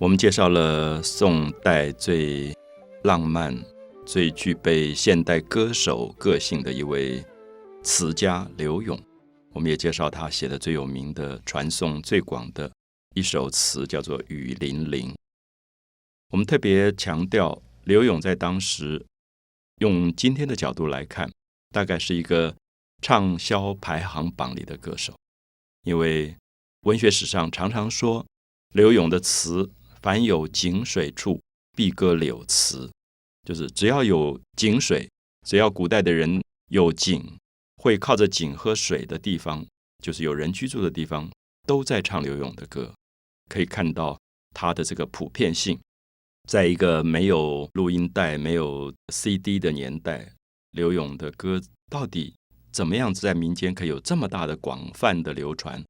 我们介绍了宋代最浪漫、最具备现代歌手个性的一位词家柳永。我们也介绍他写的最有名的、传颂最广的一首词，叫做《雨霖铃》。我们特别强调，柳永在当时用今天的角度来看，大概是一个畅销排行榜里的歌手，因为文学史上常常说柳永的词。凡有井水处，必歌柳词，就是只要有井水，只要古代的人有井，会靠着井喝水的地方，就是有人居住的地方，都在唱柳永的歌。可以看到他的这个普遍性，在一个没有录音带、没有 CD 的年代，柳永的歌到底怎么样子在民间可以有这么大的广泛的流传？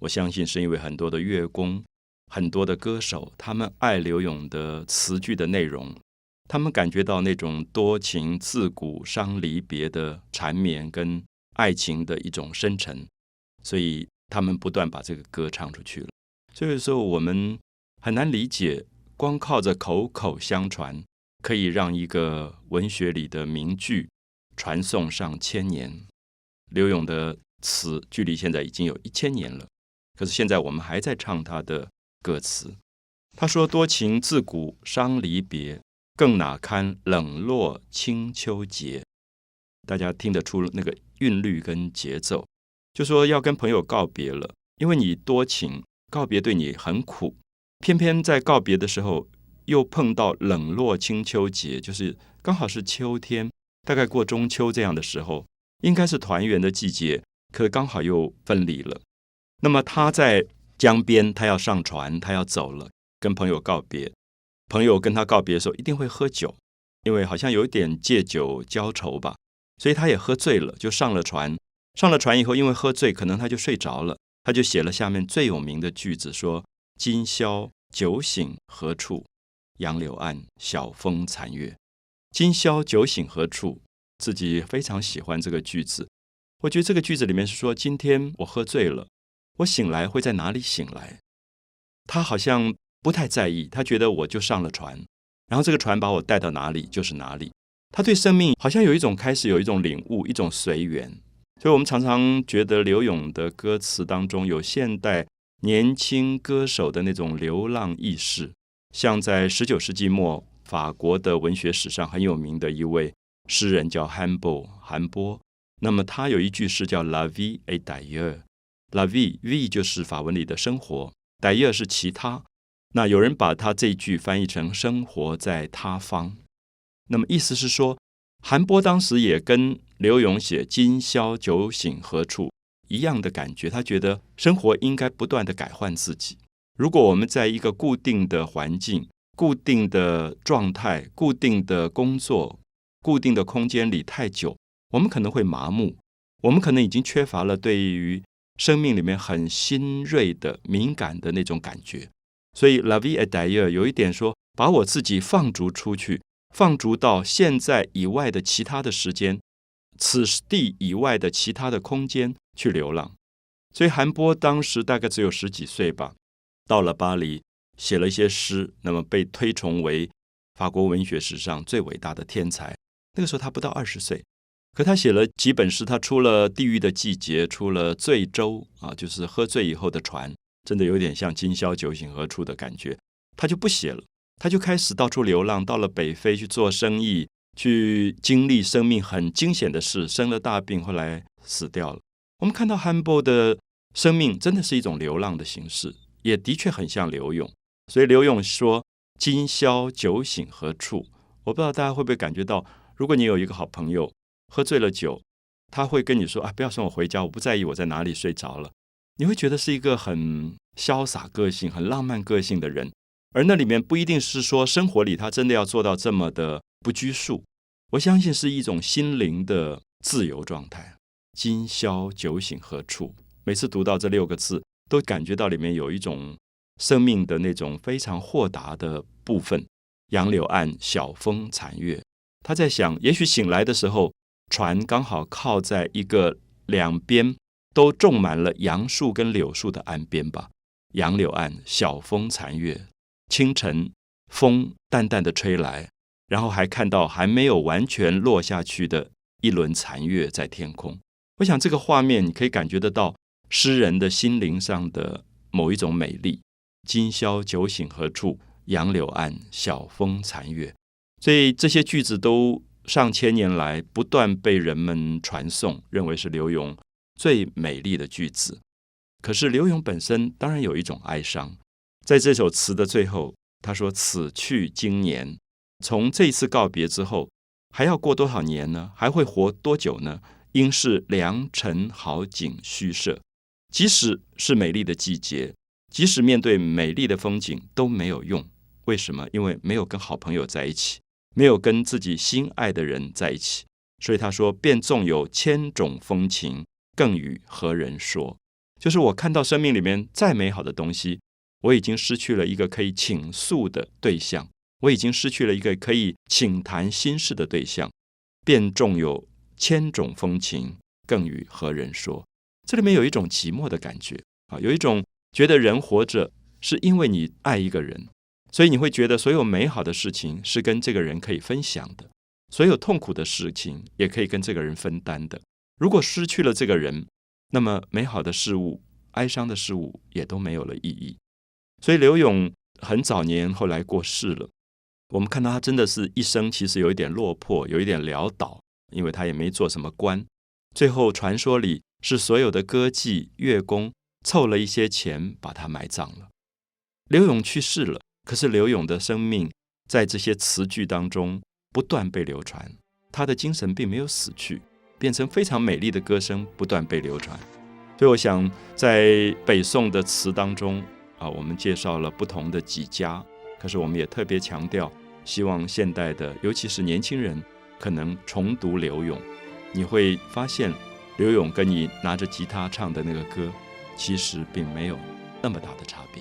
我相信是因为很多的乐工。很多的歌手，他们爱柳永的词句的内容，他们感觉到那种多情自古伤离别的缠绵跟爱情的一种深沉，所以他们不断把这个歌唱出去了。所以有时候我们很难理解，光靠着口口相传，可以让一个文学里的名句传颂上千年。柳永的词距离现在已经有一千年了，可是现在我们还在唱他的。歌词，他说：“多情自古伤离别，更哪堪冷落清秋节。”大家听得出那个韵律跟节奏，就说要跟朋友告别了，因为你多情，告别对你很苦。偏偏在告别的时候，又碰到冷落清秋节，就是刚好是秋天，大概过中秋这样的时候，应该是团圆的季节，可刚好又分离了。那么他在。江边，他要上船，他要走了，跟朋友告别。朋友跟他告别的时候，一定会喝酒，因为好像有一点借酒浇愁吧，所以他也喝醉了，就上了船。上了船以后，因为喝醉，可能他就睡着了，他就写了下面最有名的句子，说：“今宵酒醒何处？杨柳岸，晓风残月。”今宵酒醒何处？自己非常喜欢这个句子。我觉得这个句子里面是说，今天我喝醉了。我醒来会在哪里醒来？他好像不太在意，他觉得我就上了船，然后这个船把我带到哪里就是哪里。他对生命好像有一种开始有一种领悟，一种随缘。所以我们常常觉得刘勇的歌词当中有现代年轻歌手的那种流浪意识，像在十九世纪末法国的文学史上很有名的一位诗人叫韩波，韩波。那么他有一句诗叫 “La vie est d'ailleurs”。La vie，v 就是法文里的生活，die 是其他。那有人把他这句翻译成“生活在他方”，那么意思是说，韩波当时也跟刘永写“今宵酒醒何处”一样的感觉。他觉得生活应该不断的改换自己。如果我们在一个固定的环境、固定的状态、固定的工作、固定的空间里太久，我们可能会麻木，我们可能已经缺乏了对于生命里面很新锐的、敏感的那种感觉，所以，La vie est ailleurs 有一点说，把我自己放逐出去，放逐到现在以外的其他的时间，此地以外的其他的空间去流浪。所以韩波当时大概只有十几岁吧，到了巴黎写了一些诗，那么被推崇为法国文学史上最伟大的天才。那个时候他不到二十岁。可他写了几本诗，他出了《地狱的季节》，出了《醉舟》啊，就是喝醉以后的船，真的有点像今宵酒醒何处的感觉。他就不写了，他就开始到处流浪，到了北非去做生意，去经历生命很惊险的事，生了大病，后来死掉了。我们看到汉波的生命真的是一种流浪的形式，也的确很像刘勇。所以刘勇说：“今宵酒醒何处？”我不知道大家会不会感觉到，如果你有一个好朋友。喝醉了酒，他会跟你说：“啊，不要送我回家，我不在意我在哪里睡着了。”你会觉得是一个很潇洒个性、很浪漫个性的人，而那里面不一定是说生活里他真的要做到这么的不拘束。我相信是一种心灵的自由状态。今宵酒醒何处？每次读到这六个字，都感觉到里面有一种生命的那种非常豁达的部分。杨柳岸，晓风残月。他在想，也许醒来的时候。船刚好靠在一个两边都种满了杨树跟柳树的岸边吧。杨柳岸，晓风残月，清晨风淡淡的吹来，然后还看到还没有完全落下去的一轮残月在天空。我想这个画面你可以感觉得到诗人的心灵上的某一种美丽。今宵酒醒何处？杨柳岸，晓风残月。所以这些句子都上千年来不断被人们传颂，认为是柳永最美丽的句子。可是柳永本身当然有一种哀伤，在这首词的最后，他说：“此去经年，从这次告别之后，还要过多少年呢？还会活多久呢？应是良辰好景虚设。即使是美丽的季节，即使面对美丽的风景都没有用。为什么？因为没有跟好朋友在一起。”没有跟自己心爱的人在一起，所以他说：“便纵有千种风情，更与何人说？”就是我看到生命里面再美好的东西，我已经失去了一个可以倾诉的对象，我已经失去了一个可以倾谈心事的对象。便纵有千种风情，更与何人说？这里面有一种寂寞的感觉啊，有一种觉得人活着是因为你爱一个人。所以你会觉得所有美好的事情是跟这个人可以分享的，所有痛苦的事情也可以跟这个人分担的。如果失去了这个人，那么美好的事物、哀伤的事物也都没有了意义。所以刘勇很早年后来过世了，我们看到他真的是一生其实有一点落魄，有一点潦倒，因为他也没做什么官。最后传说里是所有的歌妓、乐工凑了一些钱把他埋葬了。刘勇去世了。可是刘勇的生命在这些词句当中不断被流传，他的精神并没有死去，变成非常美丽的歌声不断被流传。所以我想，在北宋的词当中啊，我们介绍了不同的几家，可是我们也特别强调，希望现代的，尤其是年轻人，可能重读刘勇，你会发现刘勇跟你拿着吉他唱的那个歌，其实并没有那么大的差别。